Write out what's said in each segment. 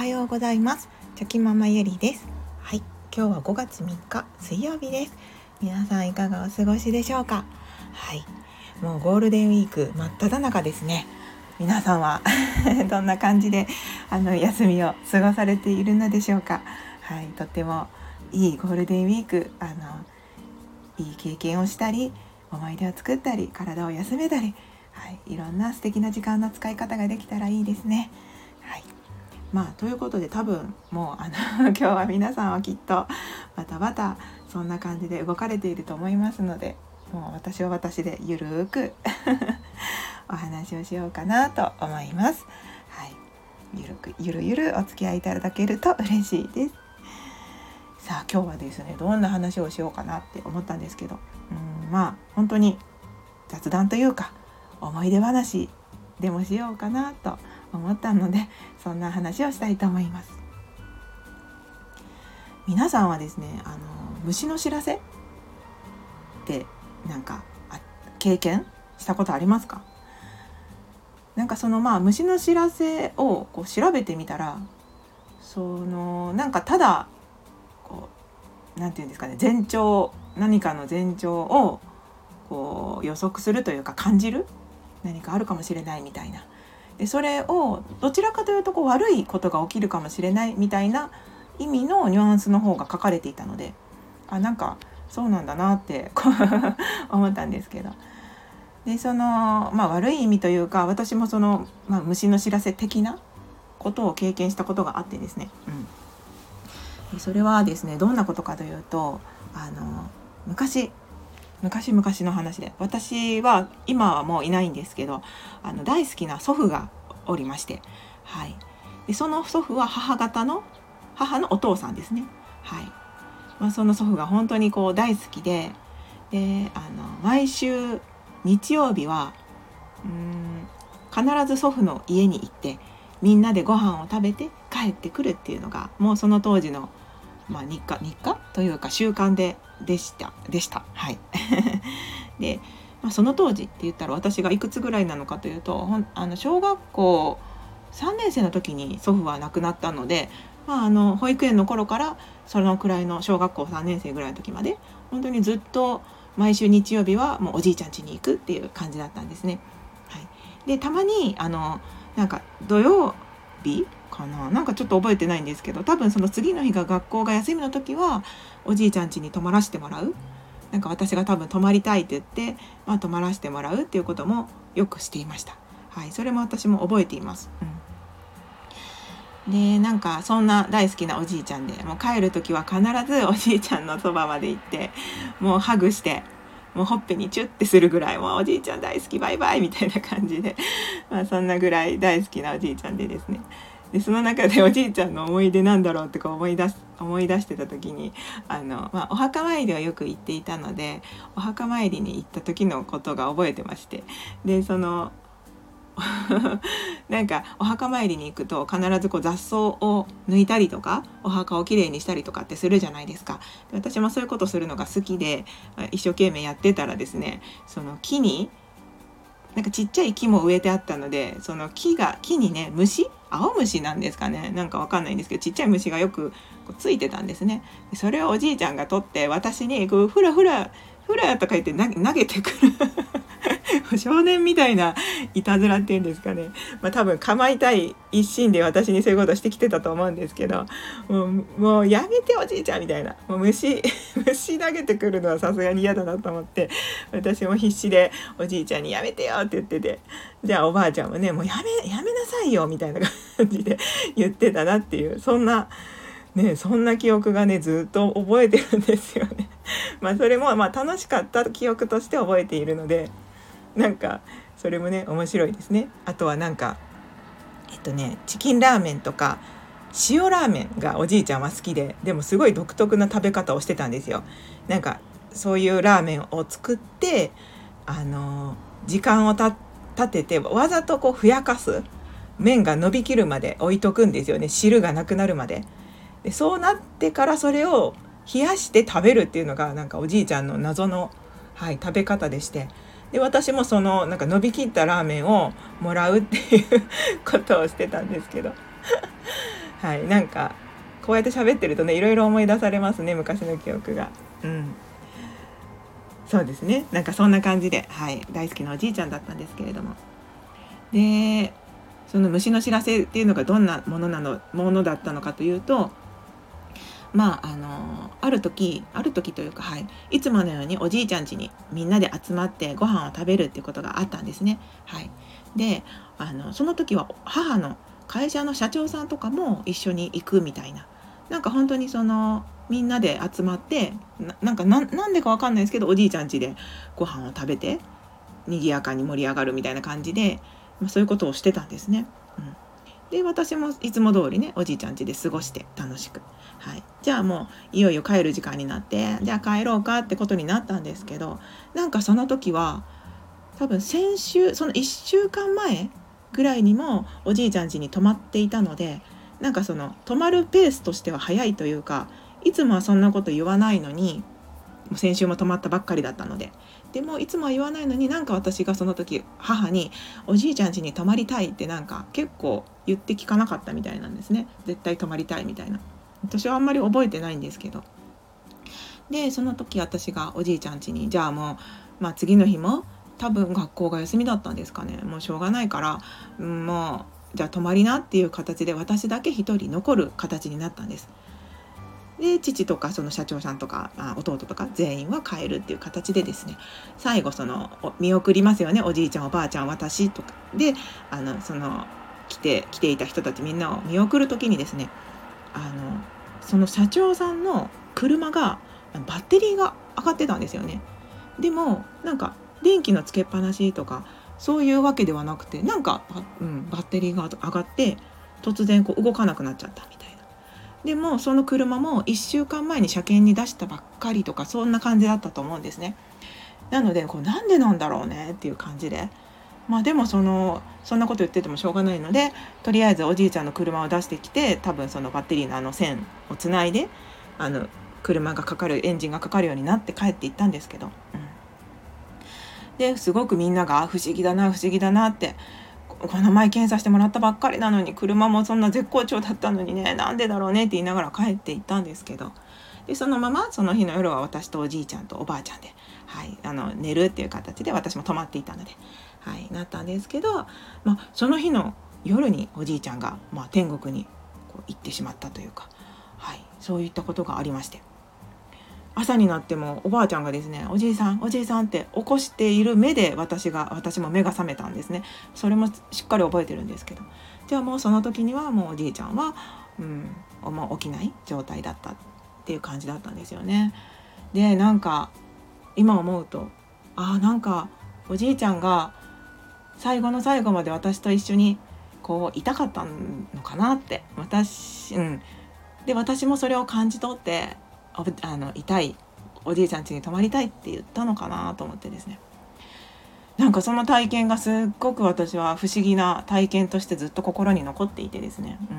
はようございます。チョキママゆりです。はい今日は5月3日水曜日です。皆さんいかがお過ごしでしょうか？はいもうゴールデンウィーク真っ只中ですね。皆さんは どんな感じであの休みを過ごされているのでしょうか？はいとってもいいゴールデンウィークあのいい経験をしたり思い出を作ったり体を休めたりはい、いろんな素敵な時間の使い方ができたらいいですね。はい、まあということで多分もうあの 今日は皆さんはきっとバタバタそんな感じで動かれていると思いますのでもう私は私でゆるーく お話をしようかなと思います。はい、ゆるくゆるゆるお付き合いいただけると嬉しいです。さあ今日はですねどんな話をしようかなって思ったんですけどうんまあ本当に雑談というか思い出話でもしようかなと思ったのでそんな話をしたいと思います。皆さんはですねあの虫の知らせってなんか経験したことありますか？なんかそのまあ虫の知らせをこう調べてみたらそのなんかただこうなんていうんですかね前兆何かの前兆をこう予測するというか感じる何かあるかもしれないみたいなでそれをどちらかというとこう悪いことが起きるかもしれないみたいな意味のニュアンスの方が書かれていたのであなんかそうなんだなって 思ったんですけど。でその、まあ、悪い意味というか私もその、まあ、虫の知らせ的なことを経験したことがあってですね、うん、でそれはですねどんなことかというとあの昔昔々の話で私は今はもういないんですけどあの大好きな祖父がおりまして、はい、でその祖父は母方の母のお父さんですね。はいまあ、その祖父が本当にこう大好きでであの毎週日曜日はうん必ず祖父の家に行ってみんなでご飯を食べて帰ってくるっていうのがもうその当時の、まあ、日課日課というか習慣ででした。でした。はい。で、まあ、その当時って言ったら私がいくつぐらいなのかというとあの小学校3年生の時に祖父は亡くなったので、まあ、あの保育園の頃からそのくらいの小学校3年生ぐらいの時まで本当にずっと毎週日曜日はもうおじいちゃん家に行くっていう感じだったんですね。はい、でたまにあのなんか土曜日かな。なんかちょっと覚えてないんですけど多分その次の日が学校が休みの時はおじいちゃん家に泊まらせてもらう。なんか私が多分泊まりたいって言って、まあ、泊まらせてもらうっていうこともよくしていました。はい、それも私も覚えています。うん、でなんかそんな大好きなおじいちゃんでもう帰る時は必ず おじいちゃんのそばまで行ってもうハグしてもうほっぺにチュッてするぐらいもうおじいちゃん大好きバイバイみたいな感じで、まあ、そんなぐらい大好きなおじいちゃんでですね。でその中でおじいちゃんの思い出なんだろうってこう思い出す思い出してた時にあの、まあ、お墓参りはよく行っていたのでお墓参りに行った時のことが覚えてまして。でその なんかお墓参りに行くと必ずこう雑草を抜いたりとかお墓をきれいにしたりとかってするじゃないですか。私もそういうことするのが好きで一生懸命やってたらですねその木になんかちっちゃい木も植えてあったのでその木が木にね虫？青虫なんですかね？なんかわかんないんですけどちっちゃい虫がよくこうついてたんですね。それをおじいちゃんが取って私にこうふらふらふらとか言って投げてくる。少年みたいないたずらっていうんですかね、まあ、多分構いたい一心で私にそういうことしてきてたと思うんですけどもうもうやめておじいちゃんみたいなもう虫 虫投げてくるのはさすがに嫌だなと思って私も必死でおじいちゃんに「やめてよ」って言っててじゃあおばあちゃんもね「もうやめやめなさいよ」みたいな感じで 言ってたなっていうそんな。ね、そんな記憶がねずっと覚えてるんですよね。まあそれもまあ楽しかった記憶として覚えているのでなんかそれもね面白いですね。あとはなんかえっとねチキンラーメンとか塩ラーメンがおじいちゃんは好きででもすごい独特な食べ方をしてたんですよ。なんかそういうラーメンを作ってあの時間をた立ててわざとこうふやかす麺が伸びきるまで置いとくんですよね。汁がなくなるまで。でそうなってからそれを冷やして食べるっていうのがなんかおじいちゃんの謎の、はい、食べ方でして。で私もそのなんか伸びきったラーメンをもらうっていうことをしてたんですけど。はいなんかこうやって喋ってるとねいろいろ思い出されますね昔の記憶が。うん。そうですね。なんかそんな感じで、はい、大好きなおじいちゃんだったんですけれども。でその虫の知らせっていうのがどんなものなのものだったのかというとまああのある時ある時というか、はい、いつものようにおじいちゃん家にみんなで集まってご飯を食べるっていうことがあったんですね。はい、であのその時は母の会社の社長さんとかも一緒に行くみたいななんか本当にそのみんなで集まってなんかなんでか分かんないですけどおじいちゃん家でご飯を食べて賑やかに盛り上がるみたいな感じで、まあ、そういうことをしてたんですね。で私もいつも通りねおじいちゃん家で過ごして楽しく、はい、じゃあもういよいよ帰る時間になってじゃあ帰ろうかってことになったんですけどなんかその時は多分先週その1週間前ぐらいにもおじいちゃん家に泊まっていたのでなんかその泊まるペースとしては早いというかいつもはそんなこと言わないのに先週も泊まったばっかりだったので。でもいつもは言わないのになんか私がその時母に「おじいちゃん家に泊まりたい」ってなんか結構言って聞かなかったみたいなんですね。絶対泊まりたいみたいな。私はあんまり覚えてないんですけど。でその時私がおじいちゃん家にじゃあもう、まあ、次の日も多分学校が休みだったんですかね。もうしょうがないから、もうじゃあ泊まりなっていう形で私だけ一人残る形になったんです。で父とかその社長さんとかあ弟とか全員は帰るっていう形でですね最後その見送りますよねおじいちゃんおばあちゃん私とかであのその来て来ていた人たちみんなを見送る時にですねあのその社長さんの車がバッテリーが上がってたんですよね。でもなんか電気のつけっぱなしとかそういうわけではなくてなんか、うん、バッテリーが上がって突然こう動かなくなっちゃったみたいな。でもその車も1週間前に車検に出したばっかりとかそんな感じだったと思うんですね。なのでこうなんでなんだろうねっていう感じで。まあでもそのそんなこと言っててもしょうがないのでとりあえずおじいちゃんの車を出してきて多分そのバッテリーのあの線をつないであの車がかかるエンジンがかかるようになって帰っていったんですけど、うん、ですごくみんなが不思議だな不思議だなってこの前検査してもらったばっかりなのに車もそんな絶好調だったのにねなんでだろうねって言いながら帰っていったんですけど。でそのままその日の夜は私とおじいちゃんとおばあちゃんで、はい、あの寝るっていう形で私も泊まっていたので、はい、なったんですけど、まあ、その日の夜におじいちゃんが、まあ、天国にこう行ってしまったというか、はい、そういったことがありまして。朝になってもおばあちゃんがですね「おじいさんおじいさん」って起こしている目で私が私も目が覚めたんですね。それもしっかり覚えてるんですけど。じゃあもうその時にはもうおじいちゃんは、うん、もう起きない状態だったっていう感じだったんですよね。でなんか今思うとあなんかおじいちゃんが最後の最後まで私と一緒にこういたかったのかなって私うん。で私もそれを感じ取ってあの痛いおじいちゃん家に泊まりたいって言ったのかなと思ってですね。なんかその体験がすっごく私は不思議な体験としてずっと心に残っていてですね、うん。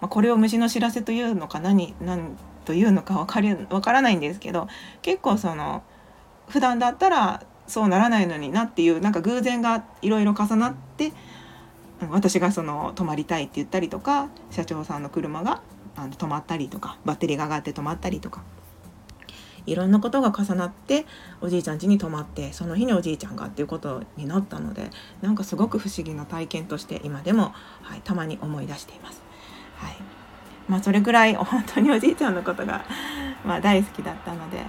まあ、これを虫の知らせというのか何何というのか分かり分からないんですけど結構その普段だったらそうならないのになっていうなんか偶然がいろいろ重なって私がその泊まりたいって言ったりとか社長さんの車があの止まったりとかバッテリーが上がって止まったりとかいろんなことが重なっておじいちゃん家に泊まってその日におじいちゃんがっていうことになったのでなんかすごく不思議な体験として今でも、はい、たまに思い出しています。はいまあ、それぐらい本当におじいちゃんのことが、まあ、大好きだったので、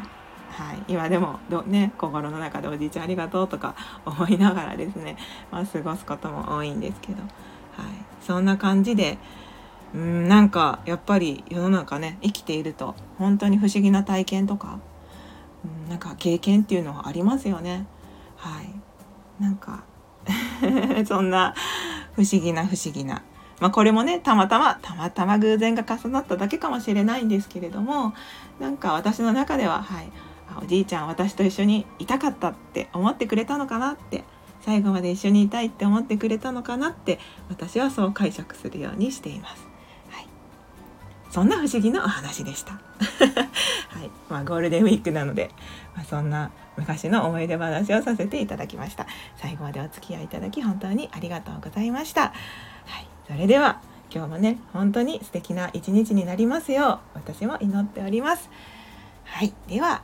はい、今でもど、ね、心の中でおじいちゃんありがとうとか思いながらですね、まあ、過ごすことも多いんですけど、はい、そんな感じでうんなんかやっぱり世の中ね生きていると本当に不思議な体験とか、うん、なんか経験っていうのはありますよね。はい、なんか そんな不思議な不思議な、まあ、これもねたまたまたまたま偶然が重なっただけかもしれないんですけれどもなんか私の中では、はい、おじいちゃん私と一緒にいたかったって思ってくれたのかなって最後まで一緒にいたいって思ってくれたのかなって私はそう解釈するようにしています。はいそんな不思議なお話でした。はいまあ、ゴールデンウィークなので、まあ、そんな昔の思い出話をさせていただきました。最後までお付き合いいただき本当にありがとうございました。はい、それでは今日もね本当に素敵な一日になりますよう私も祈っておりますはいでは